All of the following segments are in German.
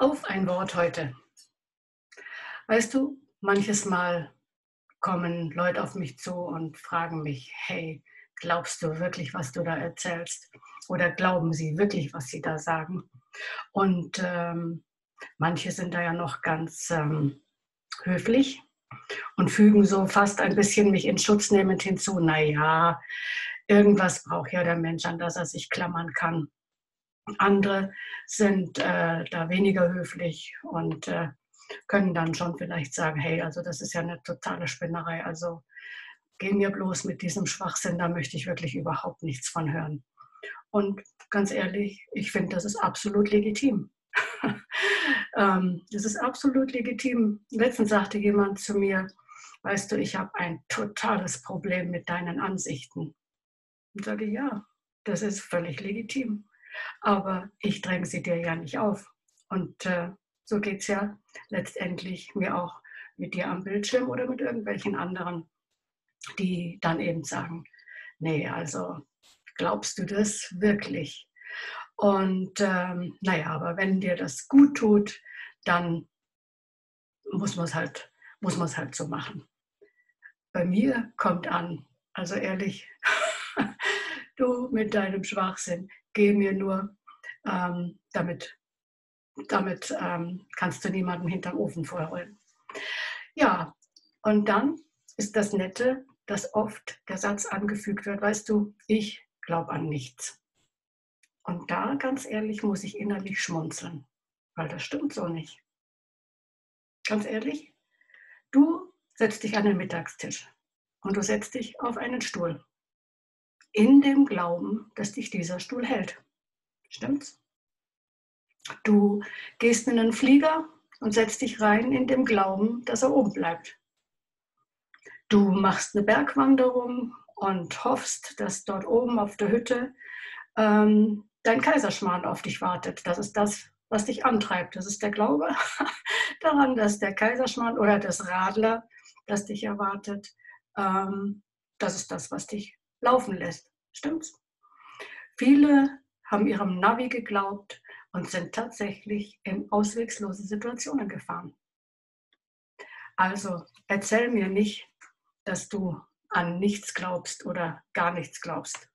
Auf ein Wort heute. Weißt du, manches Mal kommen Leute auf mich zu und fragen mich, hey, glaubst du wirklich, was du da erzählst? Oder glauben sie wirklich, was sie da sagen? Und ähm, manche sind da ja noch ganz ähm, höflich und fügen so fast ein bisschen mich in Schutz nehmend hinzu, naja, irgendwas braucht ja der Mensch, an das er sich klammern kann. Andere sind äh, da weniger höflich und äh, können dann schon vielleicht sagen, hey, also das ist ja eine totale Spinnerei, also geh mir bloß mit diesem Schwachsinn, da möchte ich wirklich überhaupt nichts von hören. Und ganz ehrlich, ich finde, das ist absolut legitim. ähm, das ist absolut legitim. Letztens sagte jemand zu mir, weißt du, ich habe ein totales Problem mit deinen Ansichten. Und sage, ja, das ist völlig legitim. Aber ich dränge sie dir ja nicht auf. Und äh, so geht es ja letztendlich mir auch mit dir am Bildschirm oder mit irgendwelchen anderen, die dann eben sagen, nee, also glaubst du das wirklich? Und ähm, naja, aber wenn dir das gut tut, dann muss man es halt, muss man es halt so machen. Bei mir kommt an, also ehrlich, mit deinem Schwachsinn, geh mir nur, ähm, damit, damit ähm, kannst du niemanden hinterm Ofen vorholen. Ja, und dann ist das Nette, dass oft der Satz angefügt wird, weißt du, ich glaube an nichts. Und da, ganz ehrlich, muss ich innerlich schmunzeln, weil das stimmt so nicht. Ganz ehrlich, du setzt dich an den Mittagstisch und du setzt dich auf einen Stuhl in dem Glauben, dass dich dieser Stuhl hält. Stimmt's? Du gehst in einen Flieger und setzt dich rein in dem Glauben, dass er oben bleibt. Du machst eine Bergwanderung und hoffst, dass dort oben auf der Hütte ähm, dein Kaiserschmarrn auf dich wartet. Das ist das, was dich antreibt. Das ist der Glaube daran, dass der Kaiserschmarrn oder das Radler, das dich erwartet, ähm, das ist das, was dich laufen lässt. Stimmt's? Viele haben ihrem Navi geglaubt und sind tatsächlich in auswegslose Situationen gefahren. Also erzähl mir nicht, dass du an nichts glaubst oder gar nichts glaubst.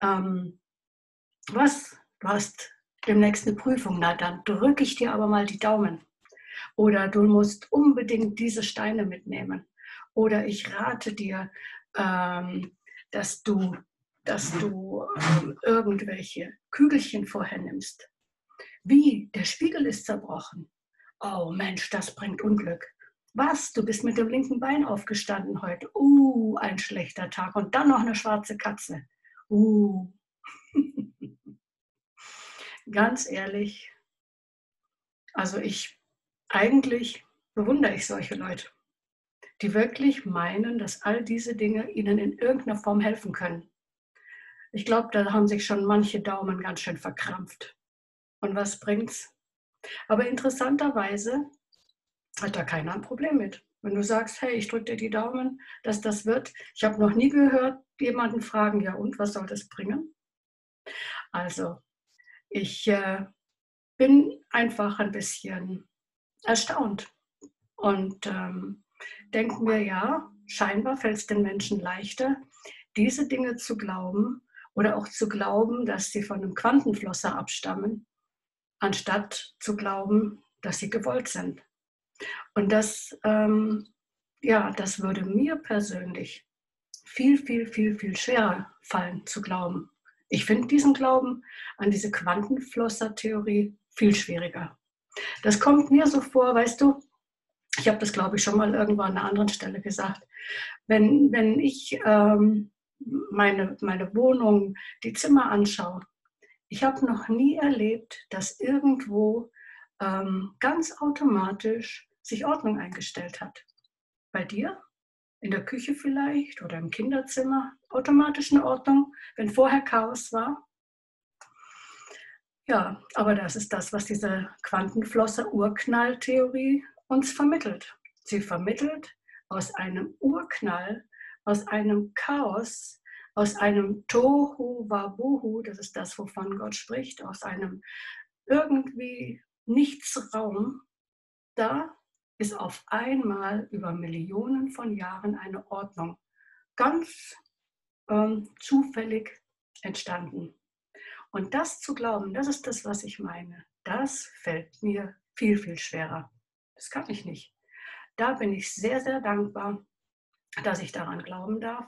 Ähm, was? Du hast demnächst eine Prüfung, na dann drücke ich dir aber mal die Daumen. Oder du musst unbedingt diese Steine mitnehmen. Oder ich rate dir, ähm, dass du, dass du ähm, irgendwelche Kügelchen vorher nimmst. Wie? Der Spiegel ist zerbrochen. Oh Mensch, das bringt Unglück. Was? Du bist mit dem linken Bein aufgestanden heute. Uh, ein schlechter Tag. Und dann noch eine schwarze Katze. Uh. Ganz ehrlich, also ich, eigentlich bewundere ich solche Leute die wirklich meinen, dass all diese Dinge ihnen in irgendeiner Form helfen können. Ich glaube, da haben sich schon manche Daumen ganz schön verkrampft. Und was bringt's? Aber interessanterweise hat da keiner ein Problem mit. Wenn du sagst, hey, ich drücke dir die Daumen, dass das wird. Ich habe noch nie gehört, jemanden fragen, ja und, was soll das bringen? Also, ich äh, bin einfach ein bisschen erstaunt. Und ähm, denken wir, ja, scheinbar fällt es den Menschen leichter, diese Dinge zu glauben oder auch zu glauben, dass sie von einem Quantenflosser abstammen, anstatt zu glauben, dass sie gewollt sind. Und das, ähm, ja, das würde mir persönlich viel, viel, viel, viel schwerer fallen zu glauben. Ich finde diesen Glauben an diese Quantenflosser-Theorie viel schwieriger. Das kommt mir so vor, weißt du, ich habe das, glaube ich, schon mal irgendwann an einer anderen Stelle gesagt. Wenn, wenn ich ähm, meine, meine Wohnung, die Zimmer anschaue, ich habe noch nie erlebt, dass irgendwo ähm, ganz automatisch sich Ordnung eingestellt hat. Bei dir? In der Küche vielleicht oder im Kinderzimmer? Automatisch eine Ordnung, wenn vorher Chaos war? Ja, aber das ist das, was diese Quantenflosser-Urknalltheorie uns vermittelt. Sie vermittelt aus einem Urknall, aus einem Chaos, aus einem Tohu Wabuhu, das ist das, wovon Gott spricht, aus einem irgendwie Nichtsraum, da ist auf einmal über Millionen von Jahren eine Ordnung ganz ähm, zufällig entstanden. Und das zu glauben, das ist das, was ich meine. Das fällt mir viel, viel schwerer. Das kann ich nicht. Da bin ich sehr, sehr dankbar, dass ich daran glauben darf,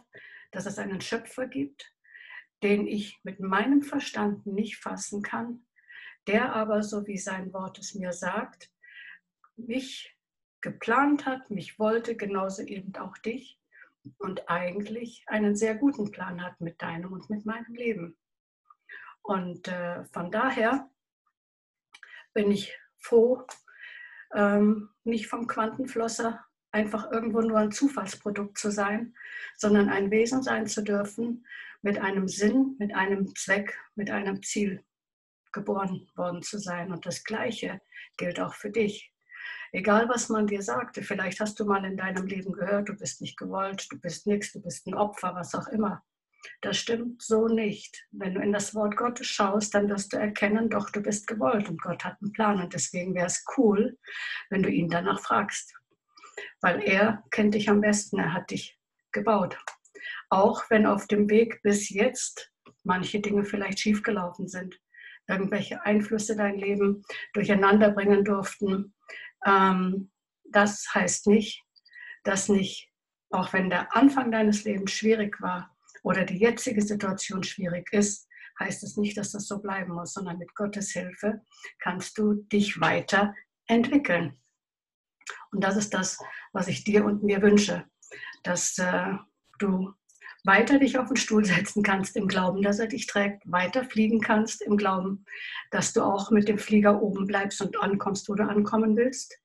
dass es einen Schöpfer gibt, den ich mit meinem Verstand nicht fassen kann, der aber, so wie sein Wort es mir sagt, mich geplant hat, mich wollte, genauso eben auch dich und eigentlich einen sehr guten Plan hat mit deinem und mit meinem Leben. Und äh, von daher bin ich froh, ähm, nicht vom Quantenflosser einfach irgendwo nur ein Zufallsprodukt zu sein, sondern ein Wesen sein zu dürfen mit einem Sinn, mit einem Zweck, mit einem Ziel geboren worden zu sein. Und das Gleiche gilt auch für dich. Egal, was man dir sagte, vielleicht hast du mal in deinem Leben gehört, du bist nicht gewollt, du bist nichts, du bist ein Opfer, was auch immer. Das stimmt so nicht. Wenn du in das Wort Gottes schaust, dann wirst du erkennen, doch du bist gewollt und Gott hat einen Plan. Und deswegen wäre es cool, wenn du ihn danach fragst. Weil er kennt dich am besten, er hat dich gebaut. Auch wenn auf dem Weg bis jetzt manche Dinge vielleicht schiefgelaufen sind, irgendwelche Einflüsse dein Leben durcheinander bringen durften. Ähm, das heißt nicht, dass nicht, auch wenn der Anfang deines Lebens schwierig war, oder die jetzige Situation schwierig ist, heißt es nicht, dass das so bleiben muss, sondern mit Gottes Hilfe kannst du dich weiterentwickeln. Und das ist das, was ich dir und mir wünsche, dass äh, du weiter dich auf den Stuhl setzen kannst im Glauben, dass er dich trägt, weiter fliegen kannst im Glauben, dass du auch mit dem Flieger oben bleibst und ankommst, wo du ankommen willst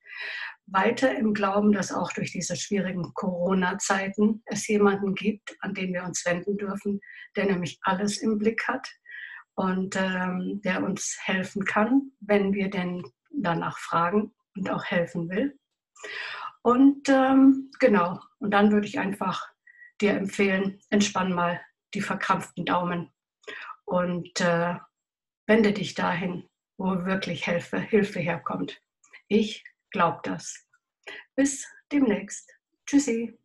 weiter im Glauben, dass auch durch diese schwierigen Corona-Zeiten es jemanden gibt, an den wir uns wenden dürfen, der nämlich alles im Blick hat und ähm, der uns helfen kann, wenn wir denn danach fragen und auch helfen will. Und ähm, genau, und dann würde ich einfach dir empfehlen, entspann mal die verkrampften Daumen und äh, wende dich dahin, wo wirklich Hilfe, Hilfe herkommt. Ich Glaubt das. Bis demnächst. Tschüssi.